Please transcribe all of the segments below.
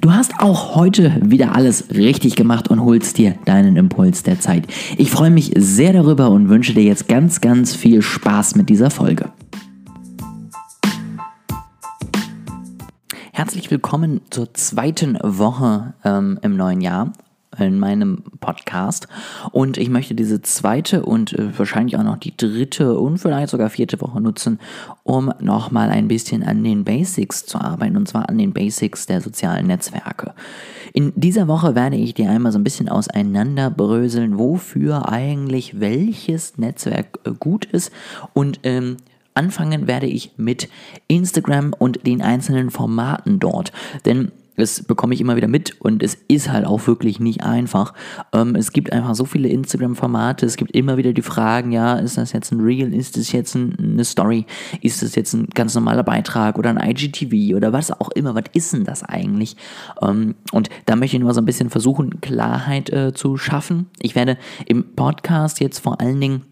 Du hast auch heute wieder alles richtig gemacht und holst dir deinen Impuls der Zeit. Ich freue mich sehr darüber und wünsche dir jetzt ganz, ganz viel Spaß mit dieser Folge. Herzlich willkommen zur zweiten Woche ähm, im neuen Jahr in meinem Podcast. Und ich möchte diese zweite und äh, wahrscheinlich auch noch die dritte und vielleicht sogar vierte Woche nutzen, um nochmal ein bisschen an den Basics zu arbeiten, und zwar an den Basics der sozialen Netzwerke. In dieser Woche werde ich dir einmal so ein bisschen auseinanderbröseln, wofür eigentlich welches Netzwerk äh, gut ist und ähm, Anfangen werde ich mit Instagram und den einzelnen Formaten dort. Denn das bekomme ich immer wieder mit und es ist halt auch wirklich nicht einfach. Ähm, es gibt einfach so viele Instagram-Formate, es gibt immer wieder die Fragen, ja, ist das jetzt ein Reel, ist das jetzt ein, eine Story, ist das jetzt ein ganz normaler Beitrag oder ein IGTV oder was auch immer, was ist denn das eigentlich? Ähm, und da möchte ich nur so ein bisschen versuchen, Klarheit äh, zu schaffen. Ich werde im Podcast jetzt vor allen Dingen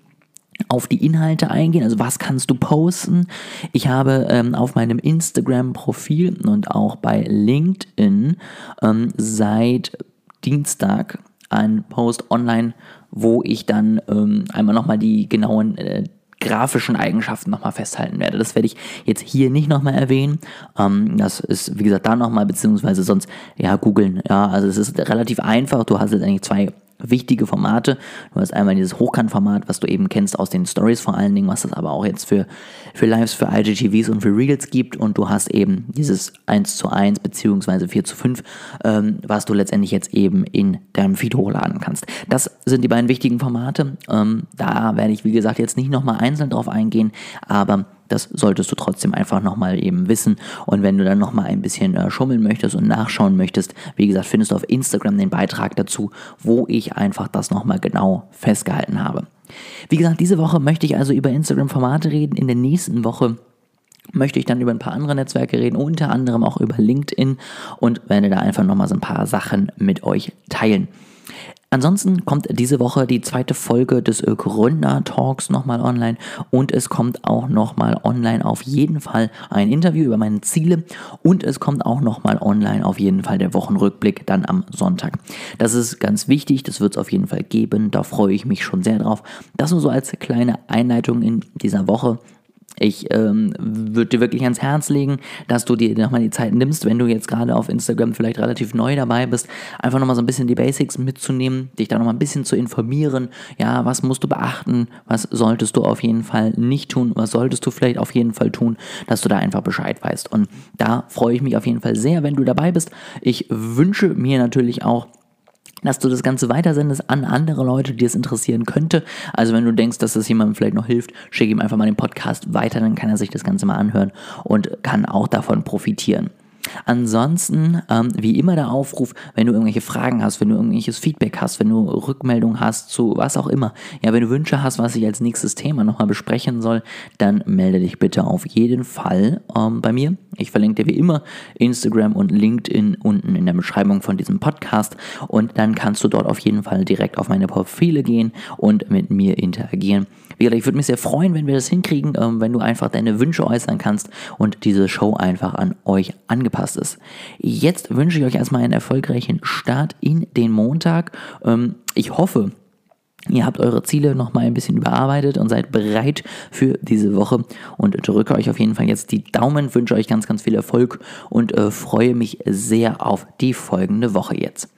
auf die Inhalte eingehen, also was kannst du posten. Ich habe ähm, auf meinem Instagram-Profil und auch bei LinkedIn ähm, seit Dienstag einen Post online, wo ich dann ähm, einmal nochmal die genauen äh, grafischen Eigenschaften nochmal festhalten werde. Das werde ich jetzt hier nicht nochmal erwähnen. Ähm, das ist, wie gesagt, da nochmal, beziehungsweise sonst, ja, googeln. Ja, also es ist relativ einfach. Du hast jetzt eigentlich zwei wichtige Formate. Du hast einmal dieses Hochkantformat, was du eben kennst aus den Stories vor allen Dingen, was es aber auch jetzt für, für Lives, für IGTVs und für Reels gibt. Und du hast eben dieses 1 zu 1 beziehungsweise 4 zu 5, ähm, was du letztendlich jetzt eben in deinem Feed hochladen kannst. Das sind die beiden wichtigen Formate. Ähm, da werde ich, wie gesagt, jetzt nicht nochmal einzeln drauf eingehen, aber das solltest du trotzdem einfach nochmal eben wissen. Und wenn du dann nochmal ein bisschen äh, schummeln möchtest und nachschauen möchtest, wie gesagt, findest du auf Instagram den Beitrag dazu, wo ich einfach das nochmal genau festgehalten habe. Wie gesagt, diese Woche möchte ich also über Instagram-Formate reden. In der nächsten Woche möchte ich dann über ein paar andere Netzwerke reden, unter anderem auch über LinkedIn und werde da einfach nochmal so ein paar Sachen mit euch teilen. Ansonsten kommt diese Woche die zweite Folge des Gründer-Talks nochmal online und es kommt auch nochmal online auf jeden Fall ein Interview über meine Ziele und es kommt auch nochmal online auf jeden Fall der Wochenrückblick dann am Sonntag. Das ist ganz wichtig, das wird es auf jeden Fall geben, da freue ich mich schon sehr drauf. Das nur so als kleine Einleitung in dieser Woche. Ich ähm, würde dir wirklich ans Herz legen, dass du dir nochmal die Zeit nimmst, wenn du jetzt gerade auf Instagram vielleicht relativ neu dabei bist, einfach nochmal so ein bisschen die Basics mitzunehmen, dich da nochmal ein bisschen zu informieren. Ja, was musst du beachten? Was solltest du auf jeden Fall nicht tun? Was solltest du vielleicht auf jeden Fall tun, dass du da einfach Bescheid weißt? Und da freue ich mich auf jeden Fall sehr, wenn du dabei bist. Ich wünsche mir natürlich auch, dass du das Ganze weitersendest an andere Leute, die es interessieren könnte. Also wenn du denkst, dass das jemandem vielleicht noch hilft, schick ihm einfach mal den Podcast weiter, dann kann er sich das Ganze mal anhören und kann auch davon profitieren. Ansonsten, ähm, wie immer der Aufruf, wenn du irgendwelche Fragen hast, wenn du irgendwelches Feedback hast, wenn du Rückmeldung hast zu was auch immer, ja, wenn du Wünsche hast, was ich als nächstes Thema nochmal besprechen soll, dann melde dich bitte auf jeden Fall ähm, bei mir. Ich verlinke dir wie immer Instagram und LinkedIn unten in der Beschreibung von diesem Podcast und dann kannst du dort auf jeden Fall direkt auf meine Profile gehen und mit mir interagieren. Wie gesagt, ich würde mich sehr freuen, wenn wir das hinkriegen, ähm, wenn du einfach deine Wünsche äußern kannst und diese Show einfach an euch angepasst ist. Jetzt wünsche ich euch erstmal einen erfolgreichen Start in den Montag. Ähm, ich hoffe, Ihr habt eure Ziele nochmal ein bisschen überarbeitet und seid bereit für diese Woche und drücke euch auf jeden Fall jetzt die Daumen, wünsche euch ganz, ganz viel Erfolg und äh, freue mich sehr auf die folgende Woche jetzt.